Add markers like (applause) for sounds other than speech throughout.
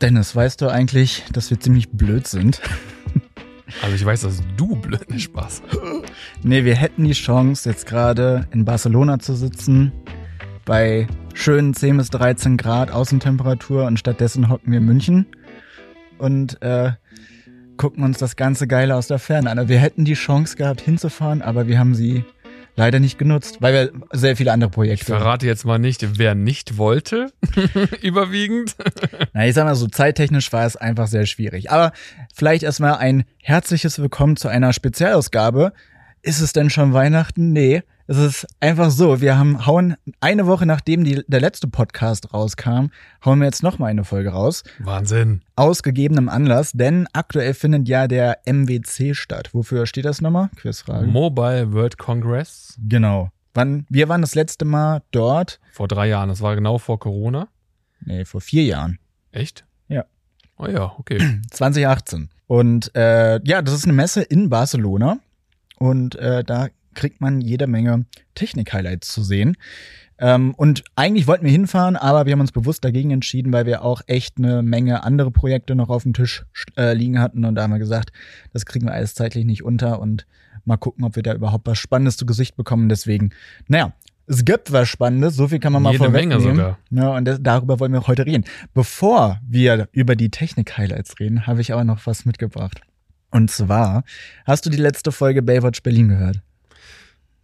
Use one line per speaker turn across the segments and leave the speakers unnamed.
Dennis, weißt du eigentlich, dass wir ziemlich blöd sind?
Also ich weiß, dass du blöd nicht Spaß. (laughs)
Nee, wir hätten die Chance, jetzt gerade in Barcelona zu sitzen, bei schönen 10 bis 13 Grad Außentemperatur und stattdessen hocken wir in München und äh, gucken uns das ganze Geile aus der Ferne an. Wir hätten die Chance gehabt hinzufahren, aber wir haben sie leider nicht genutzt, weil wir sehr viele andere Projekte.
Ich verrate jetzt mal nicht, wer nicht wollte, (laughs) überwiegend.
Na, ich sag mal so, zeittechnisch war es einfach sehr schwierig. Aber vielleicht erstmal ein herzliches Willkommen zu einer Spezialausgabe. Ist es denn schon Weihnachten? Nee. Es ist einfach so, wir haben hauen eine Woche nachdem die, der letzte Podcast rauskam, hauen wir jetzt noch mal eine Folge raus.
Wahnsinn.
Aus gegebenem Anlass, denn aktuell findet ja der MWC statt. Wofür steht das nochmal? Quizfrage.
Mobile World Congress.
Genau. Wann, wir waren das letzte Mal dort?
Vor drei Jahren. Das war genau vor Corona.
Nee, vor vier Jahren.
Echt?
Ja.
Oh ja, okay. (clears throat)
2018. Und äh, ja, das ist eine Messe in Barcelona. Und äh, da kriegt man jede Menge Technik-Highlights zu sehen. Ähm, und eigentlich wollten wir hinfahren, aber wir haben uns bewusst dagegen entschieden, weil wir auch echt eine Menge andere Projekte noch auf dem Tisch äh, liegen hatten. Und da haben wir gesagt, das kriegen wir alles zeitlich nicht unter und mal gucken, ob wir da überhaupt was Spannendes zu Gesicht bekommen. Deswegen, naja, es gibt was Spannendes, so viel kann man mal
Jede Menge
vorwegnehmen.
sogar.
Ja, und das, darüber wollen wir heute reden. Bevor wir über die Technik-Highlights reden, habe ich aber noch was mitgebracht. Und zwar, hast du die letzte Folge Baywatch Berlin gehört?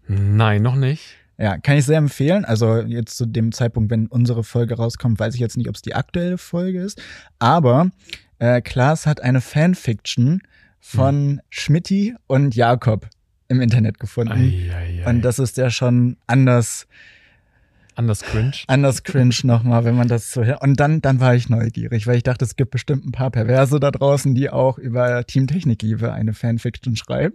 Nein, noch nicht.
Ja, kann ich sehr empfehlen. Also jetzt zu dem Zeitpunkt, wenn unsere Folge rauskommt, weiß ich jetzt nicht, ob es die aktuelle Folge ist. Aber äh, Klaas hat eine Fanfiction von Schmidti und Jakob im Internet gefunden.
Ei, ei, ei.
Und das ist ja schon anders,
Anders cringe.
anders cringe (laughs) nochmal, wenn man das so hört. Und dann, dann war ich neugierig, weil ich dachte, es gibt bestimmt ein paar Perverse da draußen, die auch über Team Technikliebe eine Fanfiction schreiben.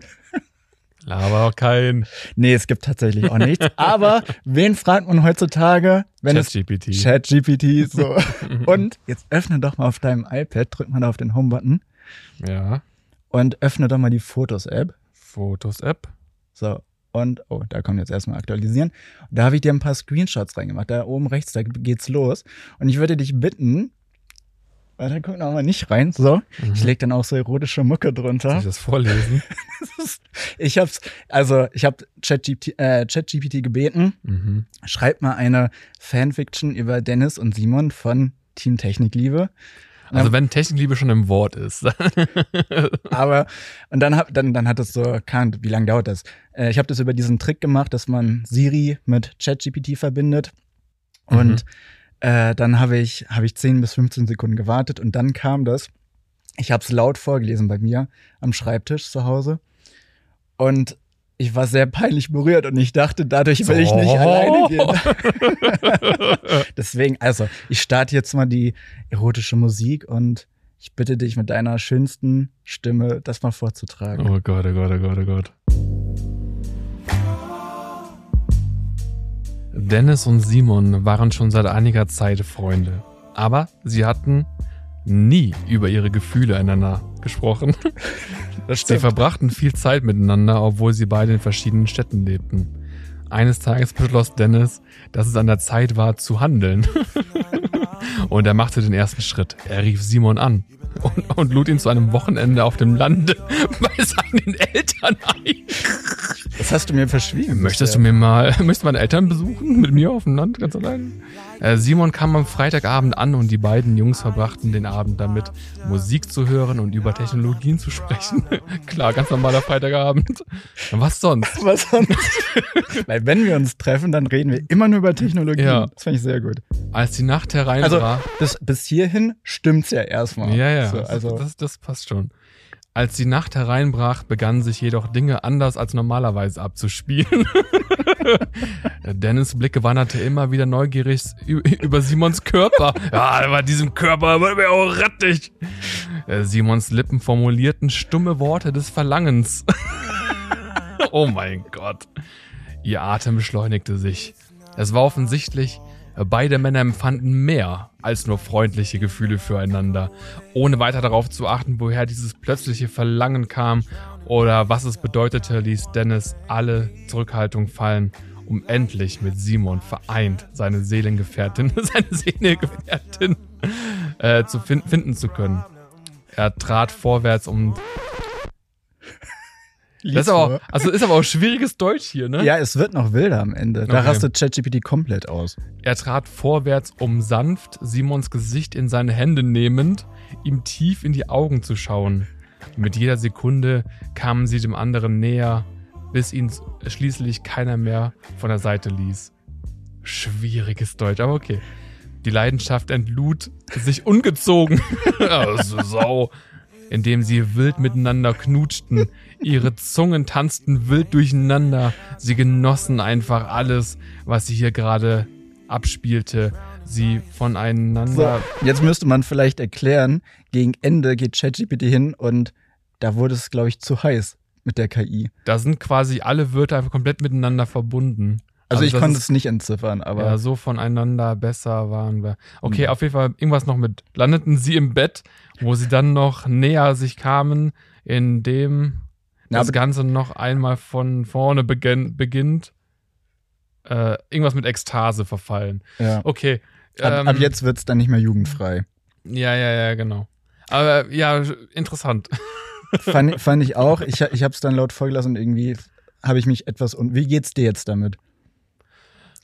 Aber kein
Nee, es gibt tatsächlich auch nichts. (laughs) Aber wen fragt man heutzutage, wenn es
ChatGPT.
ChatGPT so. (laughs) Und jetzt öffne doch mal auf deinem iPad, drück mal da auf den Home-Button
Ja.
und öffne doch mal die Fotos-App.
Fotos-App.
So. Und, oh, da kommt jetzt erstmal aktualisieren. Da habe ich dir ein paar Screenshots reingemacht. Da oben rechts, da geht's los. Und ich würde dich bitten, warte, guck noch mal nicht rein. So. Ich leg dann auch so erotische Mucke
Soll
drunter.
ich das vorlesen? (laughs)
Ich hab's, also ich habe ChatGPT äh, ChatGPT gebeten,
mhm.
schreib mal eine Fanfiction über Dennis und Simon von Team Technikliebe.
Also wenn Technikliebe schon im Wort ist. (laughs)
Aber und dann hab, dann dann hat es so kann, wie lange dauert das? Äh, ich habe das über diesen Trick gemacht, dass man Siri mit ChatGPT verbindet und äh, dann habe ich habe ich 10 bis 15 Sekunden gewartet und dann kam das. Ich habe es laut vorgelesen bei mir am Schreibtisch zu Hause und ich war sehr peinlich berührt und ich dachte, dadurch will ich nicht
So.
alleine gehen. (laughs) Deswegen, also, ich starte jetzt mal die erotische Musik und ich bitte dich mit deiner schönsten Stimme, das mal vorzutragen.
oh Gott, oh Gott, oh Gott, oh Gott. Dennis und Simon waren schon seit einiger Zeit Freunde. Aber sie hatten nie über ihre Gefühle einander gesprochen. (laughs) Sie verbrachten viel Zeit miteinander, obwohl sie beide in verschiedenen Städten lebten. Eines Tages beschloss Dennis, dass es an der Zeit war zu handeln. (laughs) und er machte den ersten Schritt. Er rief Simon an und, und lud ihn zu einem Wochenende auf dem Lande (laughs) bei seinen Eltern ein.
Das hast du mir verschwiegen.
Möchtest du mir mal, (laughs) möchtest du meine Eltern besuchen? Mit mir auf dem Land, ganz allein? Äh, Simon kam am Freitagabend an und die beiden Jungs verbrachten den Abend damit, Musik zu hören und über Technologien zu sprechen. (laughs) Klar, ganz normaler Freitagabend. Was sonst? (laughs)
Was sonst? Weil wenn wir uns treffen, dann reden wir immer nur über Technologie.
Ja.
Das fand ich sehr gut.
Als die Nacht
Also
hereinbrach.
bis, bis hierhin stimmt's ja erstmal.
ja, ja,
So, also
das, das passt schon. Als die Nacht hereinbrach, begannen sich jedoch Dinge anders als normalerweise abzuspielen. (laughs) Dennis Blicke wanderte immer wieder neugierig über Simons Körper. Ja, bei diesem Körper wird mir auch rattig. Äh, Simons Lippen formulierten stumme Worte des Verlangens. (laughs) oh mein Gott. Ihr Atem beschleunigte sich. Es war offensichtlich, beide Männer empfanden mehr als nur freundliche Gefühle füreinander, ohne weiter darauf zu achten, woher dieses plötzliche Verlangen kam oder was es bedeutete, ließ Dennis alle Zurückhaltung fallen, um endlich mit Simon vereint seine Seelengefährtin, (laughs) seine Seelengefährtin äh, zu fin finden zu können. Er trat vorwärts, um. Das ist aber auch, also ist aber auch schwieriges Deutsch hier, ne?
Ja, es wird noch wilder am Ende. Da
Okay.
rastet ChatGPT komplett aus.
Er trat vorwärts, um sanft Simons Gesicht in seine Hände nehmend, ihm tief in die Augen zu schauen. Mit jeder Sekunde kamen sie dem anderen näher, bis ihn schließlich keiner mehr von der Seite ließ. Schwieriges Deutsch, aber okay. Die Leidenschaft entlud sich ungezogen. (laughs) also Sau. Indem sie wild miteinander knutschten. Ihre Zungen tanzten wild durcheinander. Sie genossen einfach alles, was sie hier gerade abspielte. Sie
So,
voneinander.
jetzt müsste man vielleicht erklären, gegen Ende geht ChatGPT hin und da wurde es, glaube ich, zu heiß mit der KI.
Da sind quasi alle Wörter einfach komplett miteinander verbunden.
Also, ich konnte es nicht entziffern, aber
ja, so voneinander besser waren wir. Okay,
Mhm.
auf jeden Fall irgendwas noch mit. Landeten sie im Bett, wo sie dann noch näher sich kamen, indem
Na,
das Ganze noch einmal von vorne beginn, beginnt. Äh, irgendwas mit Ekstase verfallen.
ja.
Okay.
Ab,
ähm,
ab jetzt wird es dann nicht mehr jugendfrei.
Ja, ja, ja, genau. Aber ja, interessant. (laughs)
fand, fand ich auch. Ich, ich habe es dann laut vorgelassen und irgendwie habe ich mich etwas. Und wie geht's dir jetzt damit?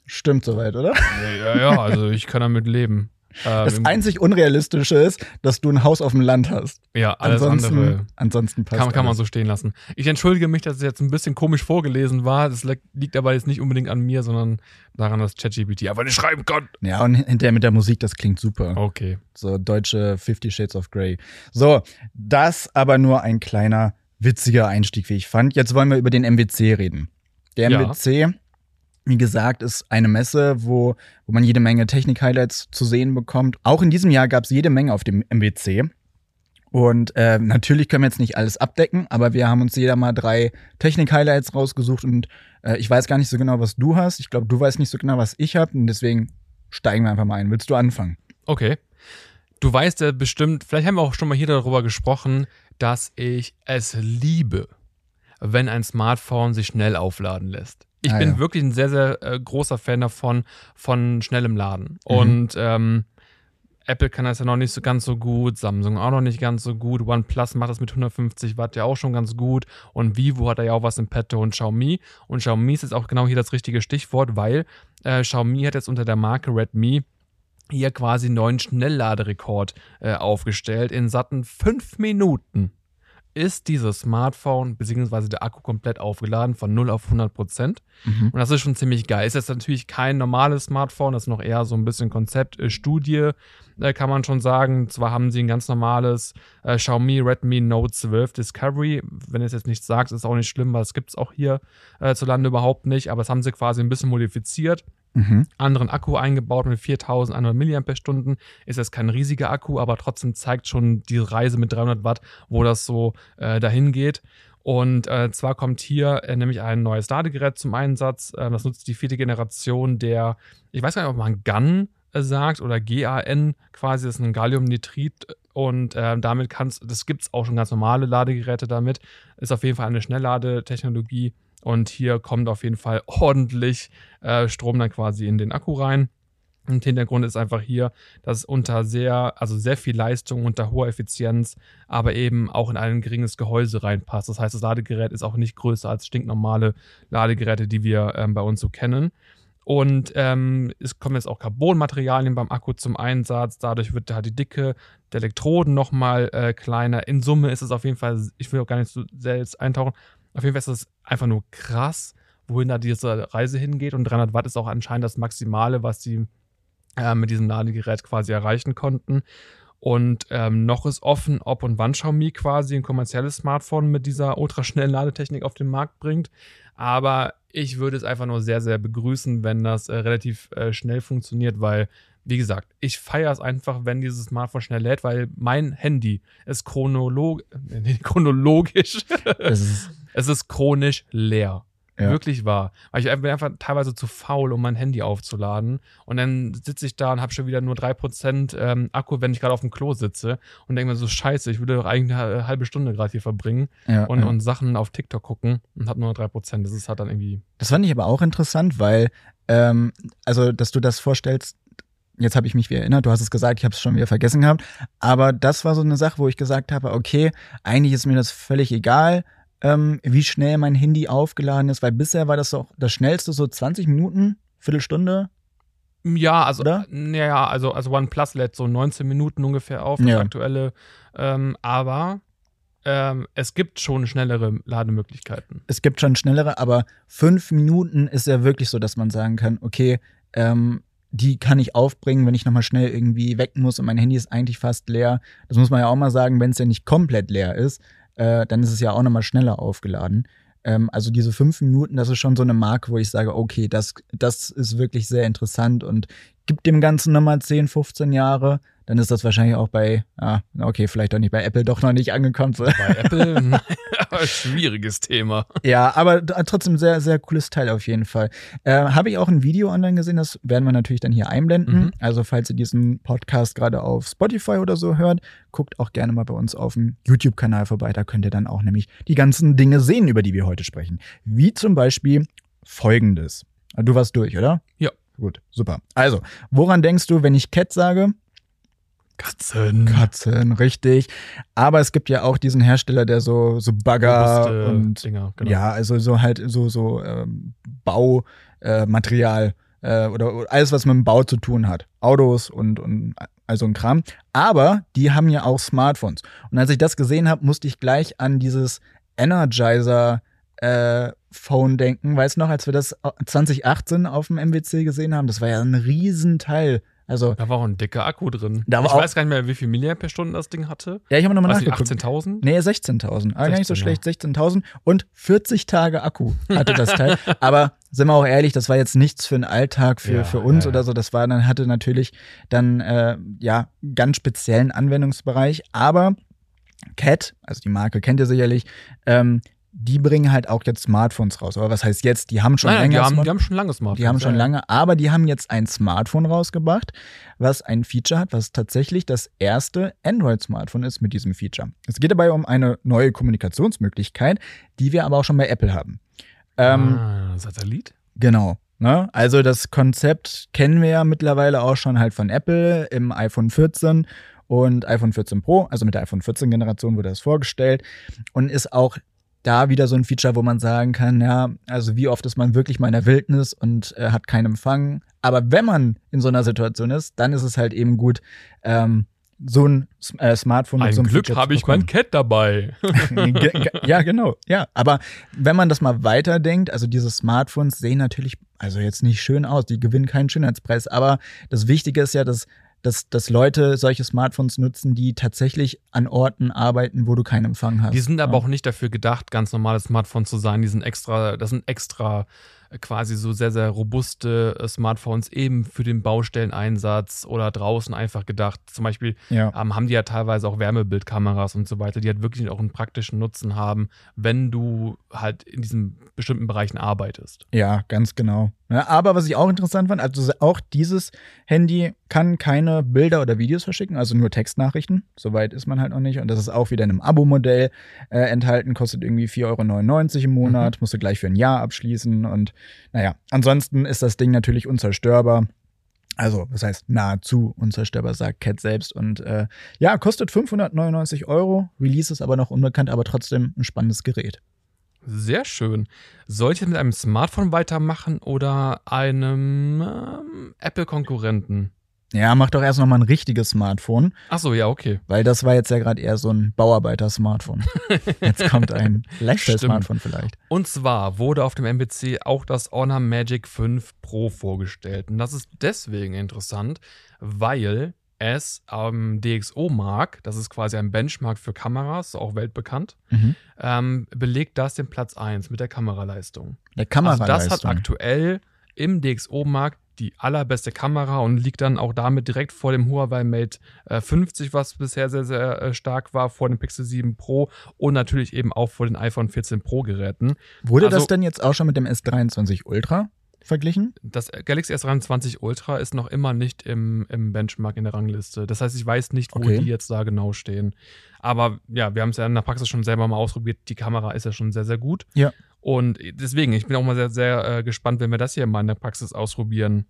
Stimmt soweit, oder?
ja, ja, also ich kann damit leben. Ähm,
Das einzig Unrealistische ist, dass du ein Haus auf dem Land hast.
ja, alles
Ansonsten,
andere.
ansonsten passt
Kann, kann man so stehen lassen. Ich entschuldige mich, dass es jetzt ein bisschen komisch vorgelesen war. Das li- liegt aber jetzt nicht unbedingt an mir, sondern daran, dass ChatGPT einfach nicht schreiben kann.
Ja, und hinterher mit der Musik, das klingt super.
Okay.
So deutsche Fifty Shades of Grey. So, das aber nur ein kleiner witziger Einstieg, wie ich fand. Jetzt wollen wir über den MWC reden. Der
Ja.
Wie gesagt, ist eine Messe, wo, wo man jede Menge Technik-Highlights zu sehen bekommt. Auch in diesem Jahr gab es jede Menge auf dem MWC. Und äh, natürlich können wir jetzt nicht alles abdecken, aber wir haben uns jeder mal drei Technik-Highlights rausgesucht und äh, ich weiß gar nicht so genau, was du hast. Ich glaube, du weißt nicht so genau, was ich habe und deswegen steigen wir einfach mal ein. Willst du anfangen?
Okay. Du weißt ja bestimmt, vielleicht haben wir auch schon mal hier darüber gesprochen, dass ich es liebe, wenn ein Smartphone sich schnell aufladen lässt. Ich
Ah,
bin
ja.
wirklich ein sehr, sehr äh, großer Fan davon, von schnellem Laden.
Mhm.
Und ähm, Apple kann das ja noch nicht so ganz so gut, Samsung auch noch nicht ganz so gut, OnePlus macht das mit 150 Watt ja auch schon ganz gut und Vivo hat da ja auch was im Petto und Xiaomi. Und Xiaomi ist jetzt auch genau hier das richtige Stichwort, weil äh, Xiaomi hat jetzt unter der Marke Redmi hier quasi einen neuen Schnellladerekord äh, aufgestellt. In satten fünf Minuten ist dieses Smartphone bzw. der Akku komplett aufgeladen von 0 auf 100 Prozent.
Mhm.
Und das ist schon ziemlich geil. Ist jetzt natürlich kein normales Smartphone, das ist noch eher so ein bisschen Konzept, äh, Studie, äh, kann man schon sagen. Zwar haben sie ein ganz normales äh, Xiaomi Redmi Note 12 Discovery. Wenn ihr es jetzt nicht sagt, ist auch nicht schlimm, weil es gibt es auch hier äh, zu Lande überhaupt nicht. Aber das haben sie quasi ein bisschen modifiziert
Mhm.
anderen Akku eingebaut mit 4100 mAh. Ist jetzt kein riesiger Akku, aber trotzdem zeigt schon die Reise mit 300 Watt, wo das so äh, dahin geht. Und äh, zwar kommt hier äh, nämlich ein neues Ladegerät zum Einsatz. Äh, das nutzt die vierte Generation der, ich weiß gar nicht, ob man GAN äh, sagt oder GAN quasi, das ist ein Galliumnitrid und äh, damit kannst, das gibt es auch schon ganz normale Ladegeräte damit. Ist auf jeden Fall eine Schnellladetechnologie und hier kommt auf jeden Fall (laughs) ordentlich äh, Strom dann quasi in den Akku rein. Und Hintergrund ist einfach hier, dass unter sehr, also sehr viel Leistung, unter hoher Effizienz, aber eben auch in ein geringes Gehäuse reinpasst. Das heißt, das Ladegerät ist auch nicht größer als stinknormale Ladegeräte, die wir ähm, bei uns so kennen. Und ähm, es kommen jetzt auch Carbonmaterialien beim Akku zum Einsatz. Dadurch wird halt die Dicke der Elektroden nochmal äh, kleiner. In Summe ist es auf jeden Fall, ich will auch gar nicht so jetzt eintauchen, auf jeden Fall ist es einfach nur krass, wohin da diese Reise hingeht. Und 300 Watt ist auch anscheinend das Maximale, was sie äh, mit diesem Ladegerät quasi erreichen konnten. Und ähm, noch ist offen, ob und wann Xiaomi quasi ein kommerzielles Smartphone mit dieser ultraschnellen Ladetechnik auf den Markt bringt. Aber ich würde es einfach nur sehr, sehr begrüßen, wenn das äh, relativ äh, schnell funktioniert, weil, wie gesagt, ich feiere es einfach, wenn dieses Smartphone schnell lädt, weil mein Handy ist chronolog nee, chronologisch,
Das ist, (laughs)
es ist chronisch leer.
Ja.
Wirklich wahr. Weil ich bin einfach teilweise zu faul, um mein Handy aufzuladen. Und dann sitze ich da und habe schon wieder nur 3% ähm, Akku, wenn ich gerade auf dem Klo sitze. Und denke mir so, scheiße, ich würde doch eigentlich eine halbe Stunde gerade hier verbringen
ja,
und,
ja.
und Sachen auf TikTok gucken und habe nur 3%. Das ist halt dann irgendwie.
Das fand ich aber auch interessant, weil, ähm, also, dass du das vorstellst, jetzt habe ich mich wieder erinnert, du hast es gesagt, ich habe es schon wieder vergessen gehabt. Aber das war so eine Sache, wo ich gesagt habe, okay, eigentlich ist mir das völlig egal, ähm, wie schnell mein Handy aufgeladen ist, weil bisher war das auch das schnellste, so 20 Minuten, Viertelstunde.
Ja, also,
Oder?
ja, also, also OnePlus lädt so 19 Minuten ungefähr auf, das
Ja.
aktuelle. Ähm, aber ähm, es gibt schon schnellere Lademöglichkeiten.
Es gibt schon schnellere, aber fünf Minuten ist ja wirklich so, dass man sagen kann, okay, ähm, die kann ich aufbringen, wenn ich nochmal schnell irgendwie weg muss und mein Handy ist eigentlich fast leer. Das muss man ja auch mal sagen, wenn es ja nicht komplett leer ist, äh, dann ist es ja auch nochmal schneller aufgeladen. Ähm, also diese fünf Minuten, das ist schon so eine Marke, wo ich sage, okay, das, das ist wirklich sehr interessant und gibt dem Ganzen nochmal 10, 15 Jahre, dann ist das wahrscheinlich auch bei, ah, okay, vielleicht doch nicht bei Apple doch noch nicht angekommen.
Bei (laughs) Apple, nein, aber (laughs) schwieriges Thema.
Ja, aber trotzdem sehr, sehr cooles Teil auf jeden Fall. Äh, Habe ich auch ein Video online gesehen, das werden wir natürlich dann hier einblenden.
Mhm.
Also falls ihr diesen Podcast gerade auf Spotify oder so hört, guckt auch gerne mal bei uns auf dem YouTube-Kanal vorbei. Da könnt ihr dann auch nämlich die ganzen Dinge sehen, über die wir heute sprechen. Wie zum Beispiel folgendes. Du warst durch, oder?
Ja.
Gut, super. Also, woran denkst du, wenn ich Cat sage?
Katzen.
Katzen, richtig. Aber es gibt ja auch diesen Hersteller, der so, so Bagger
Robuste
und
Dinger, genau.
ja, also so halt so so ähm, Baumaterial äh, äh, oder, oder alles, was mit dem Bau zu tun hat. Autos und, und also ein Kram. Aber die haben ja auch Smartphones. Und als ich das gesehen habe, musste ich gleich an dieses Energizer äh, Phone denken. Weißt du noch, als wir das 2018 auf dem MWC gesehen haben, das war ja ein Riesenteil. Also,
Da war auch ein dicker Akku drin.
Da war
ich
auch-
weiß gar nicht mehr, wie viel Milliampere-Stunden das Ding hatte.
ja, ich habe nochmal nachgeguckt.
18.000?
Nee, 16.000. Aber gar nicht so
16,
schlecht, 16.000 und 40 Tage Akku hatte das (laughs) Teil. Aber sind wir auch ehrlich, das war jetzt nichts für den Alltag, für,
Ja,
für uns
ja.
oder so. Das war dann, hatte natürlich dann, äh, ja, ganz speziellen Anwendungsbereich. Aber Cat, also die Marke kennt ihr sicherlich, ähm, die bringen halt auch jetzt Smartphones raus. Aber was heißt jetzt? Die haben schon
Nein, nein, die haben, die haben schon lange Smartphones.
die haben schon lange, aber die haben jetzt ein Smartphone rausgebracht, was ein Feature hat, was tatsächlich das erste Android-Smartphone ist mit diesem Feature. Es geht dabei um eine neue Kommunikationsmöglichkeit, die wir aber auch schon bei Apple haben. Ähm,
ah, Satellit?
Genau. Ne? Also das Konzept kennen wir ja mittlerweile auch schon halt von Apple im iPhone 14 und iPhone 14 Pro, also mit der iPhone 14 Generation wurde das vorgestellt und ist auch da wieder so ein Feature, wo man sagen kann, ja, also wie oft ist man wirklich mal in der Wildnis und äh, hat keinen Empfang. Aber wenn man in so einer Situation ist, dann ist es halt eben gut, ähm, so ein äh, Smartphone mit
Ein
so einem
Glück habe ich mein Cat dabei. (laughs)
Ja, genau. Ja, aber wenn man das mal weiterdenkt, also diese Smartphones sehen natürlich, also jetzt nicht schön aus, die gewinnen keinen Schönheitspreis, aber das Wichtige ist ja, dass, dass, dass Leute solche Smartphones nutzen, die tatsächlich an Orten arbeiten, wo du keinen Empfang hast.
Die sind aber
ja.
auch nicht dafür gedacht, ganz normale Smartphones zu sein. Die sind extra, das sind extra quasi so sehr, sehr robuste äh, Smartphones eben für den Baustelleneinsatz oder draußen einfach gedacht. Zum Beispiel
Ja.
ähm, haben die ja teilweise auch Wärmebildkameras und so weiter, die halt wirklich auch einen praktischen Nutzen haben, wenn du halt in diesen bestimmten Bereichen arbeitest.
Ja, ganz genau. Ja, aber was ich auch interessant fand, also auch dieses Handy kann keine Bilder oder Videos verschicken, also nur Textnachrichten. Soweit ist man halt noch nicht. Und das ist auch wieder in einem Abo-Modell äh, enthalten, kostet irgendwie 4,99 Euro im Monat, musst du gleich für ein Jahr abschließen. Und naja, ansonsten ist das Ding natürlich unzerstörbar. Also, das heißt nahezu unzerstörbar, sagt Cat selbst. Und äh, ja, kostet 599 Euro. Release ist aber noch unbekannt, aber trotzdem ein spannendes Gerät.
Sehr schön. Soll ich mit einem Smartphone weitermachen oder einem ähm, Apple-Konkurrenten?
Ja, mach doch erst noch mal ein richtiges Smartphone.
Achso, ja, okay.
Weil das war jetzt ja gerade eher so ein Bauarbeiter-Smartphone. (laughs) Jetzt kommt ein Lifestyle-Smartphone vielleicht.
Und zwar wurde auf dem MBC auch das Honor Magic 5 Pro vorgestellt. Und das ist deswegen interessant, weil es am DxO-Mark, das ist quasi ein Benchmark für Kameras, auch weltbekannt,
Mhm.
ähm, belegt das den Platz 1 mit der Kameraleistung.
Der
Also
Kameraleistung.
das hat aktuell im DxO-Markt die allerbeste Kamera und liegt dann auch damit direkt vor dem Huawei Mate äh, 50, was bisher sehr, sehr äh, stark war, vor dem Pixel 7 Pro und natürlich eben auch vor den iPhone 14 Pro Geräten.
Wurde das
also-
denn jetzt auch schon mit dem S23 Ultra verglichen?
Das Galaxy S23 Ultra ist noch immer nicht im, im Benchmark in der Rangliste. Das heißt, ich weiß nicht, wo
Okay.
die jetzt da genau stehen. Aber ja, wir haben es ja in der Praxis schon selber mal ausprobiert. Die Kamera ist ja schon sehr, sehr gut.
Ja.
Und deswegen, ich bin auch mal sehr, sehr äh, gespannt, wenn wir das hier mal in der Praxis ausprobieren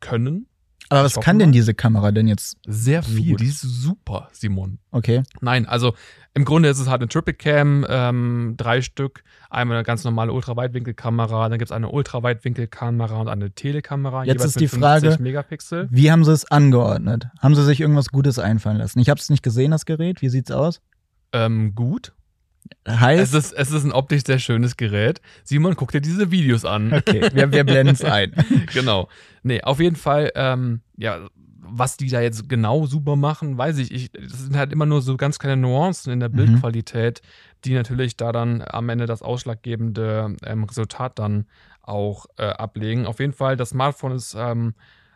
können.
Aber was kann denn diese Kamera denn jetzt?
Sehr viel,
gut.
die ist super, Simon.
Okay.
Nein, also im Grunde ist es halt eine Triple Cam, ähm, drei Stück. Einmal eine ganz normale Ultraweitwinkelkamera, dann gibt es eine Ultraweitwinkelkamera und eine Telekamera.
Jetzt ist die
mit 50
Frage,
Megapixel.
Wie haben sie es angeordnet? Haben sie sich irgendwas Gutes einfallen lassen? Ich habe es nicht gesehen, das Gerät. Wie sieht's aus?
Ähm, gut.
Heißt,
Es ist, es ist ein optisch sehr schönes Gerät. Simon, guck dir diese Videos an.
okay, wir, wir blenden es ein. (laughs)
genau. Nee, auf jeden Fall, ähm, ja, was die da jetzt genau super machen, weiß ich. ich. Das sind halt immer nur so ganz kleine Nuancen in der
Mhm.
Bildqualität, die natürlich da dann am Ende das ausschlaggebende ähm, Resultat dann auch äh, ablegen. Auf jeden Fall, das Smartphone ist, ähm,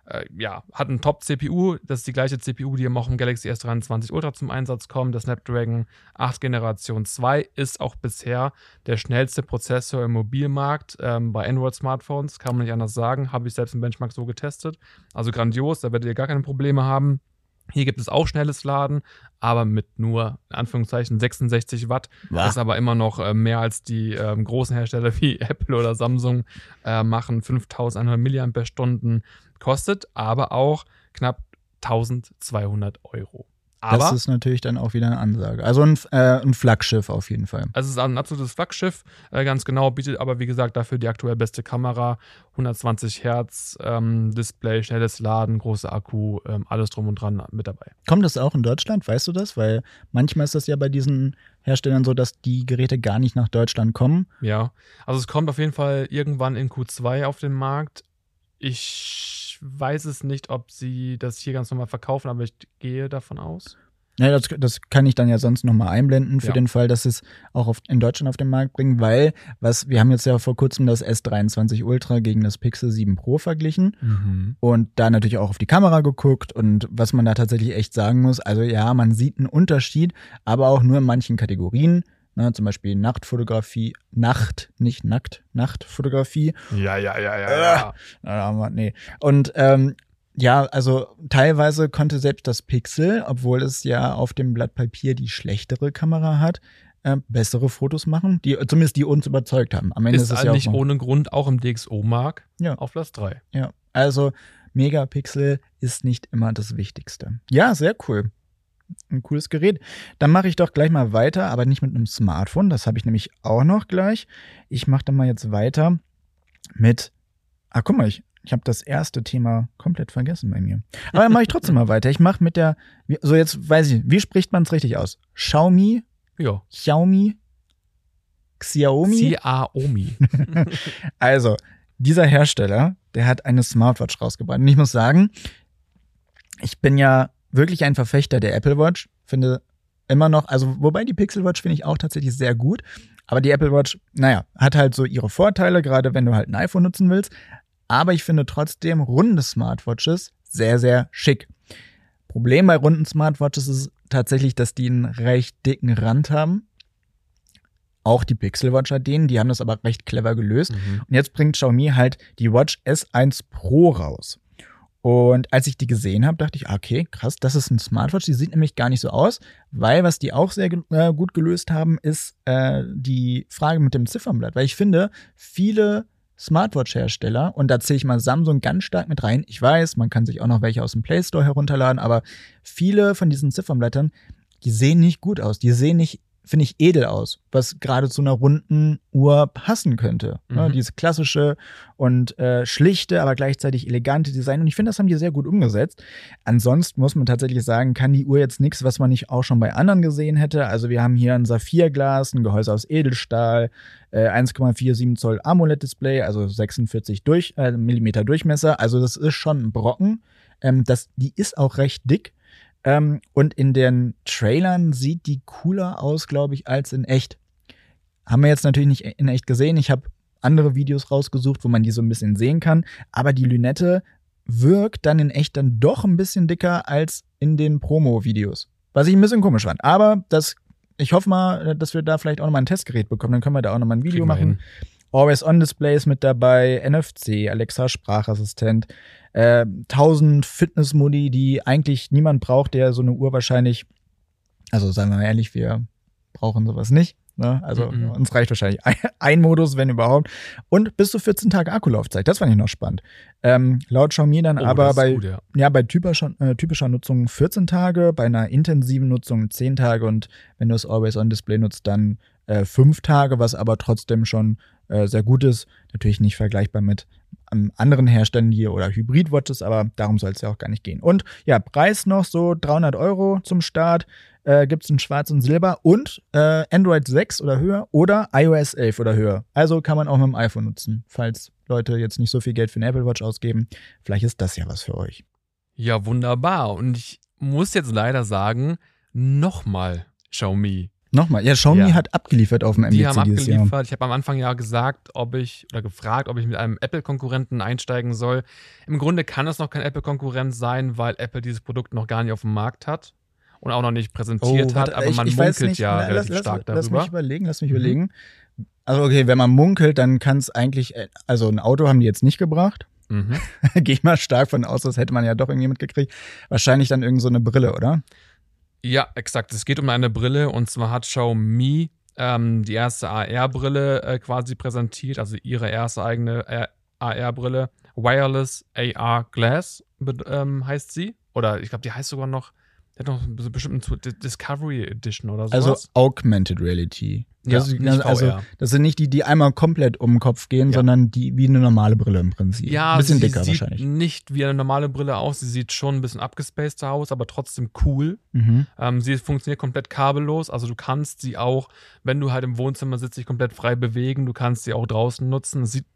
äh, ja, hat einen Top-CPU. Das ist die gleiche CPU, die auch im Galaxy S23 Ultra zum Einsatz kommt. Der Snapdragon 8 Generation 2 ist auch bisher der schnellste Prozessor im Mobilmarkt ähm, bei Android-Smartphones. Kann man nicht anders sagen. Habe ich selbst im Benchmark so getestet. Also grandios, da werdet ihr gar keine Probleme haben. Hier gibt es auch schnelles Laden, aber mit nur, in Anführungszeichen, 66 Watt. Das ist aber immer noch äh, mehr als die ähm, großen Hersteller (laughs) wie Apple oder Samsung äh, machen. 5100 mAh kostet, aber auch knapp 1200 Euro. Aber
das ist natürlich dann auch wieder eine Ansage. Also ein, äh, ein Flaggschiff auf jeden Fall.
Also es ist ein absolutes Flaggschiff, äh, ganz genau, bietet aber wie gesagt dafür die aktuell beste Kamera, 120 Hertz ähm, Display, schnelles Laden, großer Akku, ähm, alles drum und dran mit dabei.
Kommt das auch in Deutschland? Weißt du das? Weil manchmal ist das ja bei diesen Herstellern so, dass die Geräte gar nicht nach Deutschland kommen.
Ja, also es kommt auf jeden Fall irgendwann in Q2 auf den Markt. Ich weiß es nicht, ob sie das hier ganz normal verkaufen, aber ich gehe davon aus.
Ja, das, das kann ich dann ja sonst nochmal einblenden für
Ja.
den Fall, dass sie es auch auf, in Deutschland auf den Markt bringen, weil was wir haben jetzt ja vor kurzem das S23 Ultra gegen das Pixel 7 Pro verglichen und da natürlich auch auf die Kamera geguckt und was man da tatsächlich echt sagen muss, also ja, man sieht einen Unterschied, aber auch nur in manchen Kategorien, ne, zum Beispiel Nachtfotografie, Nacht, nicht nackt, Nachtfotografie,
Ja, ja, ja, ja. ja.
Ah, Mann, nee. Und ähm, ja, also teilweise konnte selbst das Pixel, obwohl es ja auf dem Blatt Papier die schlechtere Kamera hat, äh, bessere Fotos machen, die zumindest die uns überzeugt haben. Am Ende ist,
Ist
es ja
nicht ohne Grund auch im DxO-Mark
Ja.
auf Platz 3.
Ja, also Megapixel ist nicht immer das Wichtigste. Ja, sehr cool. Ein cooles Gerät. Dann mache ich doch gleich mal weiter, aber nicht mit einem Smartphone. Das habe ich nämlich auch noch gleich. Ich mache dann mal jetzt weiter mit. Ah, guck mal, ich, ich habe das erste Thema komplett vergessen bei mir. Aber dann mache ich trotzdem (laughs) mal weiter. Ich mache mit der. So, jetzt weiß ich, wie spricht man es richtig aus? Xiaomi,
Ja.
Xiaomi, Xiaomi.
Xiaomi. (laughs)
Also, dieser Hersteller, der hat eine Smartwatch rausgebracht. Und ich muss sagen, ich bin ja wirklich ein Verfechter der Apple Watch. Finde immer noch, also wobei die Pixel Watch finde ich auch tatsächlich sehr gut. Aber die Apple Watch, naja, hat halt so ihre Vorteile, gerade wenn du halt ein iPhone nutzen willst. Aber ich finde trotzdem runde Smartwatches sehr, sehr schick. Problem bei runden Smartwatches ist tatsächlich, dass die einen recht dicken Rand haben. Auch die Pixel Watch hat den, die haben das aber recht clever gelöst.
Mhm.
Und jetzt bringt Xiaomi halt die Watch S1 Pro raus. Und als ich die gesehen habe, dachte ich, ah, okay, krass, das ist ein Smartwatch. Die sieht nämlich gar nicht so aus, weil was die auch sehr äh, gut gelöst haben, ist äh, die Frage mit dem Ziffernblatt. Weil ich finde, viele Smartwatch-Hersteller, und da zähle ich mal Samsung ganz stark mit rein. Ich weiß, man kann sich auch noch welche aus dem Play Store herunterladen, aber viele von diesen Ziffernblättern, die sehen nicht gut aus. Die sehen nicht, finde ich, edel aus, was gerade zu einer runden Uhr passen könnte. Ne?
Mhm.
Diese klassische und äh, schlichte, aber gleichzeitig elegante Design. Und ich finde, das haben die sehr gut umgesetzt. Ansonsten muss man tatsächlich sagen, kann die Uhr jetzt nichts, was man nicht auch schon bei anderen gesehen hätte. Also wir haben hier ein Saphirglas, ein Gehäuse aus Edelstahl, äh, 1,47 Zoll AMOLED-Display, also 46 durch, äh, Millimeter Durchmesser. Also das ist schon ein Brocken. Ähm, das, die ist auch recht dick. Ähm, und in den Trailern sieht die cooler aus, glaube ich, als in echt. Haben wir jetzt natürlich nicht in echt gesehen. Ich habe andere Videos rausgesucht, wo man die so ein bisschen sehen kann. Aber die Lünette wirkt dann in echt dann doch ein bisschen dicker als in den Promo-Videos. Was ich ein bisschen komisch fand. Aber das, ich hoffe mal, dass wir da vielleicht auch nochmal ein Testgerät bekommen. Dann können wir da auch nochmal ein Video machen.
hin.
Always-on-Display ist mit dabei, NFC, Alexa Sprachassistent, äh, 1000 Fitnessmodi, die eigentlich niemand braucht, der so eine Uhr wahrscheinlich, also sagen wir mal ehrlich, wir brauchen sowas nicht. Ne? Also
Mhm.
uns reicht wahrscheinlich ein, ein Modus, wenn überhaupt. Und bis zu 14 Tage Akkulaufzeit. Das fand ich noch spannend. Ähm, laut Xiaomi dann
Oh,
aber bei
gut, ja.
ja, bei typischer, äh, typischer Nutzung 14 Tage, bei einer intensiven Nutzung 10 Tage und wenn du das Always-on-Display nutzt, dann äh, 5 Tage, was aber trotzdem schon äh, sehr gut ist. Natürlich nicht vergleichbar mit ähm, anderen Herstellern hier oder Hybrid-Watches, aber darum soll es ja auch gar nicht gehen. Und ja, Preis noch so 300 Euro zum Start. Äh, Gibt es in Schwarz und Silber und äh, Android 6 oder höher oder iOS 11 oder höher. Also kann man auch mit dem iPhone nutzen, falls Leute jetzt nicht so viel Geld für eine Apple Watch ausgeben. Vielleicht ist das ja was für euch.
Ja, wunderbar. Und ich muss jetzt leider sagen, nochmal Xiaomi.
Nochmal, ja, Xiaomi
Ja.
hat abgeliefert auf dem
Die
MWC
haben
dieses Jahr.
abgeliefert. Ich habe am Anfang ja gesagt, ob ich oder gefragt, ob ich mit einem Apple-Konkurrenten einsteigen soll. Im Grunde kann es noch kein Apple-Konkurrent sein, weil Apple dieses Produkt noch gar nicht auf dem Markt hat und auch noch nicht präsentiert hat,
Oh, warte,
aber
ich-
man
ich
munkelt
nicht.
ja
Na,
relativ
lass,
stark
lass, Lass
darüber.
mich überlegen, lass mich
Mhm.
überlegen. Also okay, wenn man munkelt, dann kann es eigentlich, äh, also ein Auto haben die jetzt nicht gebracht.
Mhm. (laughs)
Gehe ich mal stark von aus, das hätte man ja doch irgendwie mitgekriegt. Wahrscheinlich dann irgend so eine Brille, oder?
Ja, exakt. Es geht um eine Brille und zwar hat Xiaomi ähm, die erste AR-Brille äh, quasi präsentiert, also ihre erste eigene äh, AR-Brille. Wireless AR Glass ähm, heißt sie. Oder ich glaube, die heißt sogar noch, die hat noch so bestimmt einen Zu- Discovery Edition oder
Also
sowas.
Augmented Reality.
ja,
Das,
nicht
also,
VR.
das sind nicht die, die einmal komplett um den Kopf gehen,
Ja.
sondern die wie eine normale Brille im Prinzip.
Ja,
Ein bisschen
sie
dicker
sieht
wahrscheinlich.
nicht wie eine normale Brille aus. Sie sieht schon ein bisschen abgespaceder aus, aber trotzdem cool.
Mhm.
Ähm, sie funktioniert komplett kabellos, also du kannst sie auch, wenn du halt im Wohnzimmer sitzt, dich komplett frei bewegen. Du kannst sie auch draußen nutzen. Es sieht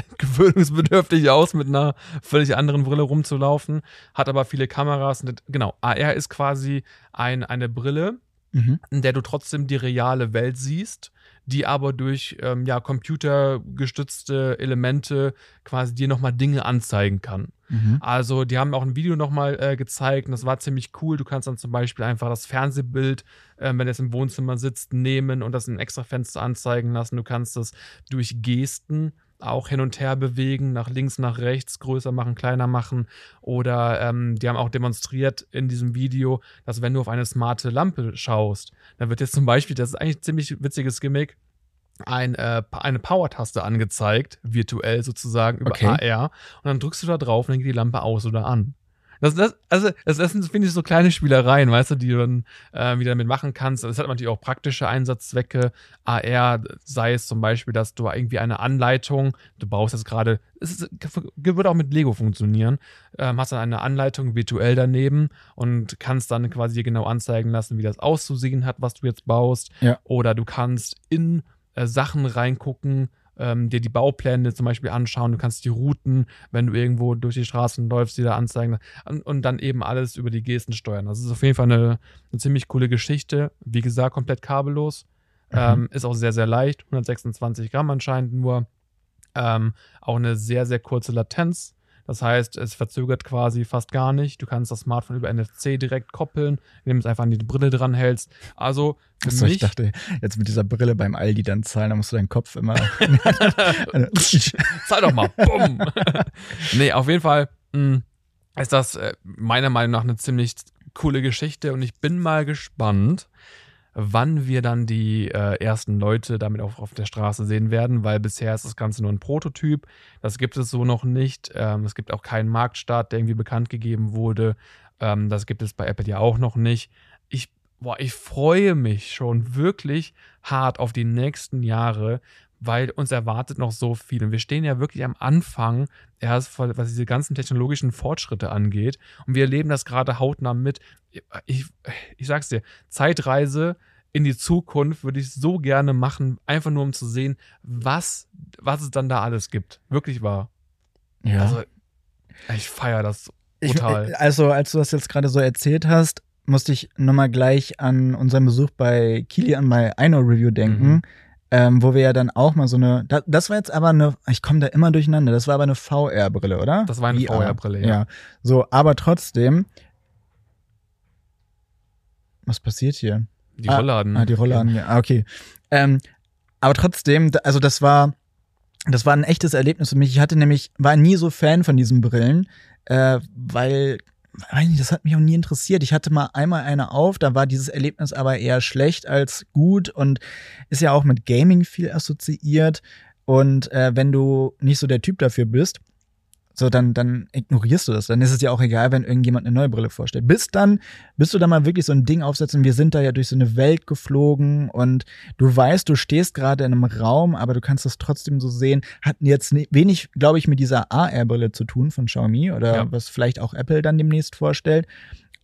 (laughs) gewöhnungsbedürftig aus, mit einer völlig anderen Brille rumzulaufen, hat aber viele Kameras. Genau, AR ist quasi ein, eine Brille,
Mhm.
in der du trotzdem die reale Welt siehst, die aber durch ähm, ja, computergestützte Elemente quasi dir nochmal Dinge anzeigen kann.
Mhm.
Also, die haben auch ein Video nochmal äh, gezeigt und das war ziemlich cool. Du kannst dann zum Beispiel einfach das Fernsehbild, ähm, wenn du jetzt im Wohnzimmer sitzt, nehmen und das in ein extra Fenster anzeigen lassen. Du kannst das durch Gesten auch hin und her bewegen, nach links, nach rechts, größer machen, kleiner machen. Oder ähm, die haben auch demonstriert in diesem Video, dass wenn du auf eine smarte Lampe schaust, dann wird jetzt zum Beispiel, das ist eigentlich ein ziemlich witziges Gimmick, ein, äh, eine Power-Taste angezeigt, virtuell sozusagen über
Okay.
AR. Und dann drückst du da drauf und dann geht die Lampe aus oder an. Das, das, also, das, das sind, finde ich, so kleine Spielereien, weißt du, die du dann äh, wieder damit machen kannst. Das hat natürlich auch praktische Einsatzzwecke. AR, sei es zum Beispiel, dass du irgendwie eine Anleitung, du baust jetzt gerade, es wird auch mit Lego funktionieren, ähm, hast dann eine Anleitung virtuell daneben und kannst dann quasi dir genau anzeigen lassen, wie das auszusehen hat, was du jetzt baust.
Ja.
Oder du kannst in äh, Sachen reingucken, ähm, dir die Baupläne zum Beispiel anschauen, du kannst die Routen, wenn du irgendwo durch die Straßen läufst, die da anzeigen und, und dann eben alles über die Gesten steuern. Das ist auf jeden Fall eine, eine ziemlich coole Geschichte. Wie gesagt, komplett kabellos.
Mhm.
Ähm, ist auch sehr, sehr leicht. 126 Gramm anscheinend nur. Ähm, auch eine sehr, sehr kurze Latenz. Das heißt, es verzögert quasi fast gar nicht. Du kannst das Smartphone über NFC direkt koppeln, indem du es einfach an die Brille dran hältst. Also für
Achso, ich
mich
dachte, jetzt mit dieser Brille beim Aldi dann zahlen, da musst du deinen Kopf immer. (laughs) (laughs)
Zahl doch mal. Bumm. nee, auf jeden Fall mh, ist das äh, meiner Meinung nach eine ziemlich coole Geschichte und ich bin mal gespannt, wann wir dann die äh, ersten Leute damit auch auf der Straße sehen werden, weil bisher ist das Ganze nur ein Prototyp. Das gibt es so noch nicht. Ähm, es gibt auch keinen Marktstart, der irgendwie bekannt gegeben wurde. Ähm, das gibt es bei Apple ja auch noch nicht. Ich, boah, ich freue mich schon wirklich hart auf die nächsten Jahre, weil uns erwartet noch so viel. Und wir stehen ja wirklich am Anfang, erst was diese ganzen technologischen Fortschritte angeht. Und wir erleben das gerade hautnah mit. Ich, ich sag's dir, Zeitreise in die Zukunft würde ich so gerne machen, einfach nur um zu sehen, was, was es dann da alles gibt. Wirklich wahr.
ja.
Also, ich feiere das
Ich,
brutal.
also, als du das jetzt gerade so erzählt hast, musste ich nochmal gleich an unseren Besuch bei Kilian bei iKnow Review denken,
Mhm.
ähm, wo wir ja dann auch mal so eine, da, das war jetzt aber eine, ich komme da immer durcheinander, das war aber eine VR-Brille, oder?
Das war eine
VR.
VR-Brille, ja.
ja. So, aber trotzdem, was passiert hier?
die
ah,
Rollladen.
Ah, die Rollladen, ja, ah, okay. Ähm, aber trotzdem, also das war, das war ein echtes Erlebnis für mich. Ich hatte nämlich, war nie so Fan von diesen Brillen, äh, weil, weiß nicht, das hat mich auch nie interessiert. Ich hatte mal einmal eine auf, da war dieses Erlebnis aber eher schlecht als gut und ist ja auch mit Gaming viel assoziiert. Und äh, wenn du nicht so der Typ dafür bist, so dann, dann ignorierst du das. Dann ist es ja auch egal, wenn irgendjemand eine neue Brille vorstellt. Bis dann, bis du da mal wirklich so ein Ding aufsetzen. Wir sind da ja durch so eine Welt geflogen und du weißt, du stehst gerade in einem Raum, aber du kannst das trotzdem so sehen. Hatten jetzt wenig, glaube ich, mit dieser AR-Brille zu tun von Xiaomi oder ja. was vielleicht auch Apple dann demnächst vorstellt.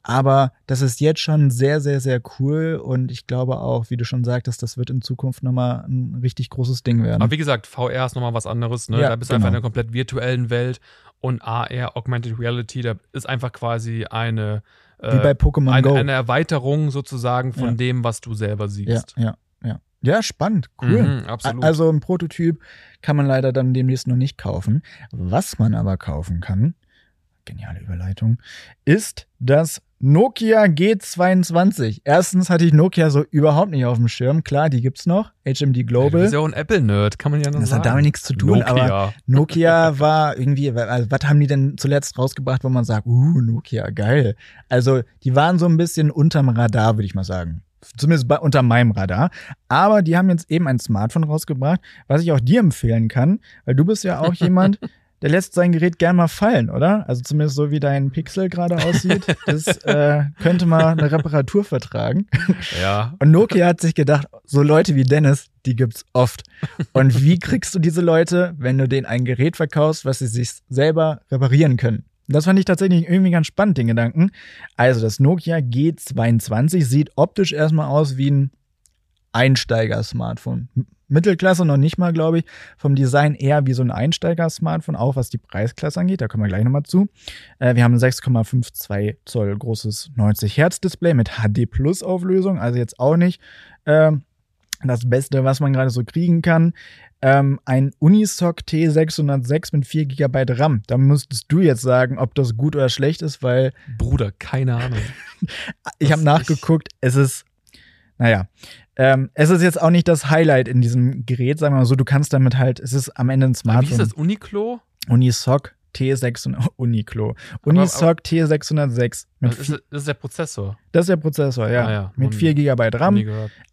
Aber das ist jetzt schon sehr, sehr, sehr cool und ich glaube auch, wie du schon sagtest, das wird in Zukunft nochmal ein richtig großes Ding werden.
Aber wie gesagt, VR ist nochmal was anderes. Ne? Ja, da bist du genau. einfach in einer komplett virtuellen Welt und AR, Augmented Reality, da ist einfach quasi eine,
äh, wie bei Pokémon
eine,
Go.
eine Erweiterung sozusagen von ja. dem, was du selber siehst.
Ja, ja, ja. Ja, spannend, cool.
Mhm, absolut.
Also ein Prototyp kann man leider dann demnächst noch nicht kaufen. Was man aber kaufen kann, geniale Überleitung, ist das Nokia G22. Erstens hatte ich Nokia so überhaupt nicht auf dem Schirm. Klar, die gibt's noch. HMD Global. Ja,
du bist ja auch ein Apple-Nerd, kann man ja noch
das
sagen.
Das hat damit nichts zu tun, Nokia. aber (laughs) Nokia war irgendwie, also, was haben die denn zuletzt rausgebracht, wo man sagt, uh, Nokia, geil. Also, die waren so ein bisschen unterm Radar, würde ich mal sagen. Zumindest bei, unter meinem Radar. Aber die haben jetzt eben ein Smartphone rausgebracht, was ich auch dir empfehlen kann, weil du bist ja auch (laughs) jemand, der lässt sein Gerät gern mal fallen, oder? Also zumindest so wie dein Pixel gerade aussieht. (laughs) Das äh, könnte mal eine Reparatur vertragen.
Ja.
Und Nokia hat sich gedacht, so Leute wie Dennis, die gibt's oft. Und wie kriegst du diese Leute, wenn du denen ein Gerät verkaufst, was sie sich selber reparieren können? Das fand ich tatsächlich irgendwie ganz spannend, den Gedanken. Also das Nokia G22 sieht optisch erstmal aus wie ein Einsteiger-Smartphone. Mittelklasse noch nicht mal, glaube ich. Vom Design eher wie so ein Einsteiger-Smartphone, auch was die Preisklasse angeht. Da kommen wir gleich nochmal zu. Äh, wir haben ein 6,52 Zoll großes 90 Hertz Display mit HD Plus Auflösung. Also jetzt auch nicht äh, das Beste, was man gerade so kriegen kann. Ähm, ein Unisoc T606 mit 4 GB RAM. Da müsstest du jetzt sagen, ob das gut oder schlecht ist, weil.
Bruder, keine Ahnung. (laughs)
ich habe nachgeguckt, es ist naja, ähm, es ist jetzt auch nicht das Highlight in diesem Gerät, sagen wir mal so. Du kannst damit halt, es ist am Ende ein Smartphone.
Wie ist das? Uniclo?
Unisoc T600, (laughs) Uniclo. Unisoc T606.
das, ist, das ist der Prozessor.
Das ist der Prozessor, ja. Ah, ja. Mit 4 GB RAM.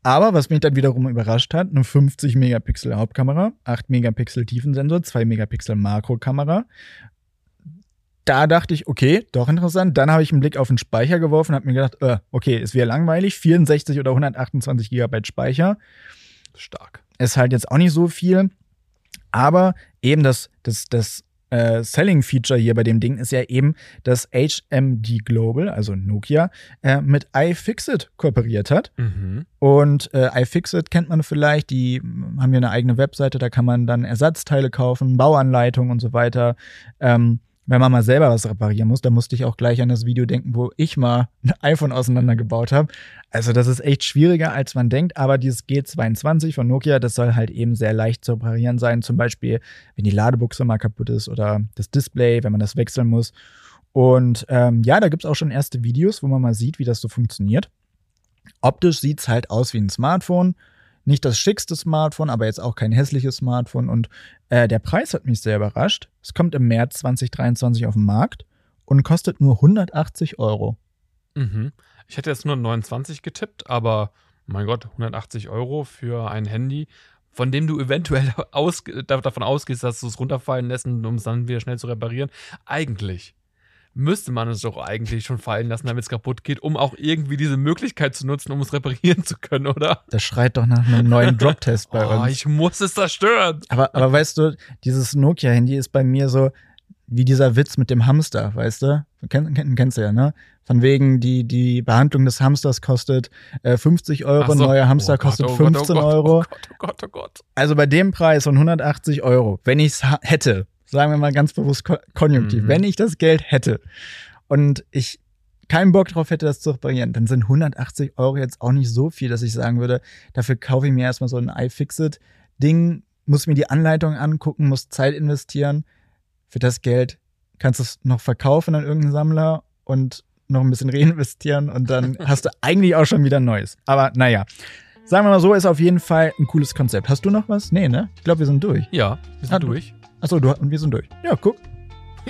Aber was mich dann wiederum überrascht hat, eine 50 Megapixel Hauptkamera, 8 Megapixel Tiefensensor, 2 Megapixel Makrokamera da dachte ich, okay, doch interessant. Dann habe ich einen Blick auf den Speicher geworfen und habe mir gedacht, äh, okay, es wäre langweilig. 64 oder 128 Gigabyte Speicher.
Stark.
Ist halt jetzt auch nicht so viel. Aber eben das, das, das äh, Selling-Feature hier bei dem Ding ist ja eben, dass HMD Global, also Nokia, äh, mit iFixit kooperiert hat.
Mhm.
Und äh, iFixit kennt man vielleicht, die haben ja eine eigene Webseite, da kann man dann Ersatzteile kaufen, Bauanleitungen und so weiter. Ähm, wenn man mal selber was reparieren muss, da musste ich auch gleich an das Video denken, wo ich mal ein iPhone auseinandergebaut habe. Also das ist echt schwieriger, als man denkt, aber dieses G22 von Nokia, das soll halt eben sehr leicht zu reparieren sein. Zum Beispiel, wenn die Ladebuchse mal kaputt ist oder das Display, wenn man das wechseln muss. Und ähm, ja, da gibt's auch schon erste Videos, wo man mal sieht, wie das so funktioniert. Optisch sieht's halt aus wie ein Smartphone nicht das schickste Smartphone, aber jetzt auch kein hässliches Smartphone. Und äh, der Preis hat mich sehr überrascht. Es kommt im März 2023 auf den Markt und kostet nur 180 Euro.
Mhm. Ich hätte jetzt nur 29 getippt, aber mein Gott, 180 Euro für ein Handy, von dem du eventuell (laughs) aus, davon ausgehst, dass du es runterfallen lässt, um es dann wieder schnell zu reparieren. Eigentlich müsste man es doch eigentlich schon fallen lassen, damit es kaputt geht, um auch irgendwie diese Möglichkeit zu nutzen, um es reparieren zu können, oder?
Das schreit doch nach einem neuen (laughs) Drop-Test bei oh, uns.
Ich muss es zerstören.
Aber, aber weißt du, dieses Nokia-Handy ist bei mir so wie dieser Witz mit dem Hamster, weißt du? Kenn, kenn, kennst du ja, ne? Von wegen, die, die Behandlung des Hamsters kostet äh, 50 Euro, so. neuer Hamster oh kostet Gott, oh 15 Gott, oh Euro.
Oh Gott, oh Gott, oh Gott.
Also bei dem Preis von 180 Euro, wenn ich es hätte, sagen wir mal ganz bewusst konjunktiv, mhm. wenn ich das Geld hätte und ich keinen Bock drauf hätte, das zu reparieren, dann sind 180 Euro jetzt auch nicht so viel, dass ich sagen würde, dafür kaufe ich mir erstmal so ein iFixit-Ding, muss mir die Anleitung angucken, muss Zeit investieren. Für das Geld kannst du es noch verkaufen an irgendeinen Sammler und noch ein bisschen (laughs) reinvestieren und dann hast du eigentlich auch schon wieder ein neues. Aber naja. Sagen wir mal so, ist auf jeden Fall ein cooles Konzept. Hast du noch was? Nee, ne? Ich glaube, wir sind durch.
Ja, wir sind ah, durch.
Achso, du, und wir sind durch. Ja, guck.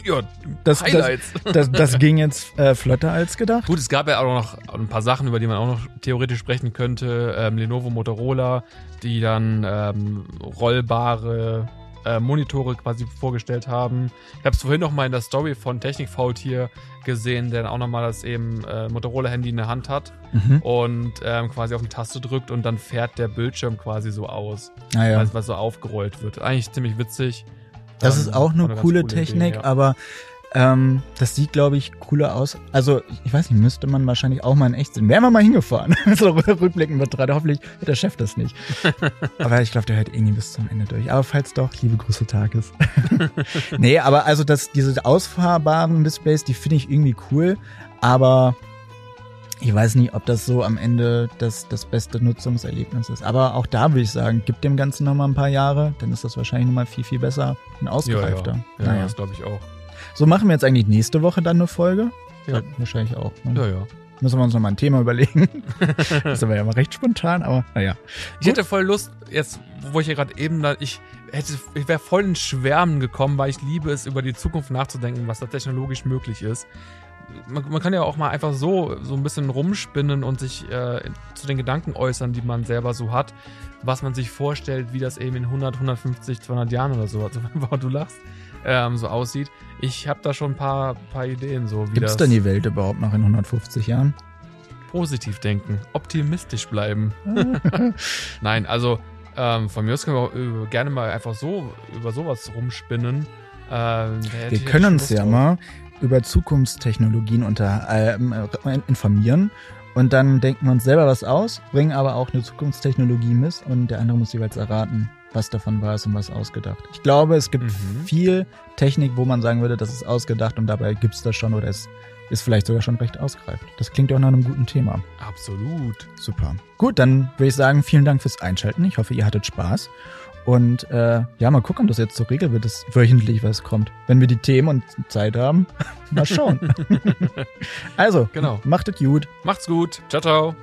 ja,
Das, das,
Highlights.
das, das ging jetzt äh, flotter als gedacht.
Gut, es gab ja auch noch ein paar Sachen, über die man auch noch theoretisch sprechen könnte. Ähm, Lenovo, Motorola, die dann ähm, rollbare äh, Monitore quasi vorgestellt haben. Ich habe es vorhin noch mal in der Story von Technikfault hier gesehen, der dann auch noch mal das eben äh, Motorola-Handy in der Hand hat
Mhm.
und ähm, quasi auf eine Taste drückt und dann fährt der Bildschirm quasi so aus,
Naja.
was, was so aufgerollt wird. Eigentlich ziemlich witzig.
Das ist auch eine
ganz
coole
Idee,
Technik,
ja.
aber ähm, das sieht, glaube ich, cooler aus. Also, ich weiß nicht, müsste man wahrscheinlich auch mal in echt sehen. Wären wir mal hingefahren. (laughs) so rückblicken betrachtet. Hoffentlich wird der Chef das nicht. (laughs) aber ich glaube, der hört irgendwie bis zum Ende durch. Aber falls doch, liebe Grüße Tages. (laughs) nee, aber also das, diese ausfahrbaren Displays, die finde ich irgendwie cool. Aber ich weiß nicht, ob das so am Ende das, das beste Nutzungserlebnis ist. Aber auch da würde ich sagen, gib dem Ganzen noch mal ein paar Jahre, dann ist das wahrscheinlich noch mal viel, viel besser und
Ja, ja,
ausgereifter.
ja,
Naja.
das glaube ich auch.
So machen wir jetzt eigentlich nächste Woche dann eine Folge?
Ja.
Wahrscheinlich auch. Ne?
Ja, ja.
Müssen wir uns noch mal ein Thema überlegen. (laughs) das war ja mal recht spontan, aber naja.
Ich hätte voll Lust, jetzt, wo ich hier gerade eben da, ich hätte, ich wäre voll in Schwärmen gekommen, weil ich liebe es, über die Zukunft nachzudenken, was da technologisch möglich ist. Man, man kann ja auch mal einfach so, so ein bisschen rumspinnen und sich äh, zu den Gedanken äußern, die man selber so hat, was man sich vorstellt, wie das eben in 100, 150, 200 Jahren oder so, (laughs) also, du lachst, ähm, so aussieht. Ich habe da schon ein paar, paar Ideen, so wie
Gibt es denn die Welt überhaupt noch in 150 Jahren?
positiv denken, optimistisch bleiben. (laughs) Nein, also ähm, von mir aus können wir auch, äh, gerne mal einfach so über sowas rumspinnen. Ähm,
Wir können uns ja mal über Zukunftstechnologien unter, ähm, äh, informieren und dann denken wir uns selber was aus, bringen aber auch eine Zukunftstechnologie mit und der andere muss jeweils erraten, was davon war es und was ausgedacht. Ich glaube, es gibt
Mhm.
viel Technik, wo man sagen würde, das ist ausgedacht und dabei gibt es das schon oder es ist vielleicht sogar schon recht ausgereift. Das klingt auch nach einem guten Thema.
Absolut.
Super. Gut, dann würde ich sagen, vielen Dank fürs Einschalten. Ich hoffe, ihr hattet Spaß. Und äh, ja, mal gucken, ob das jetzt zur Regel wird, dass wöchentlich was kommt. Wenn wir die Themen und Zeit haben, (laughs) mal schauen. (laughs) also,
Genau.
macht es gut.
Macht's gut. Ciao, ciao.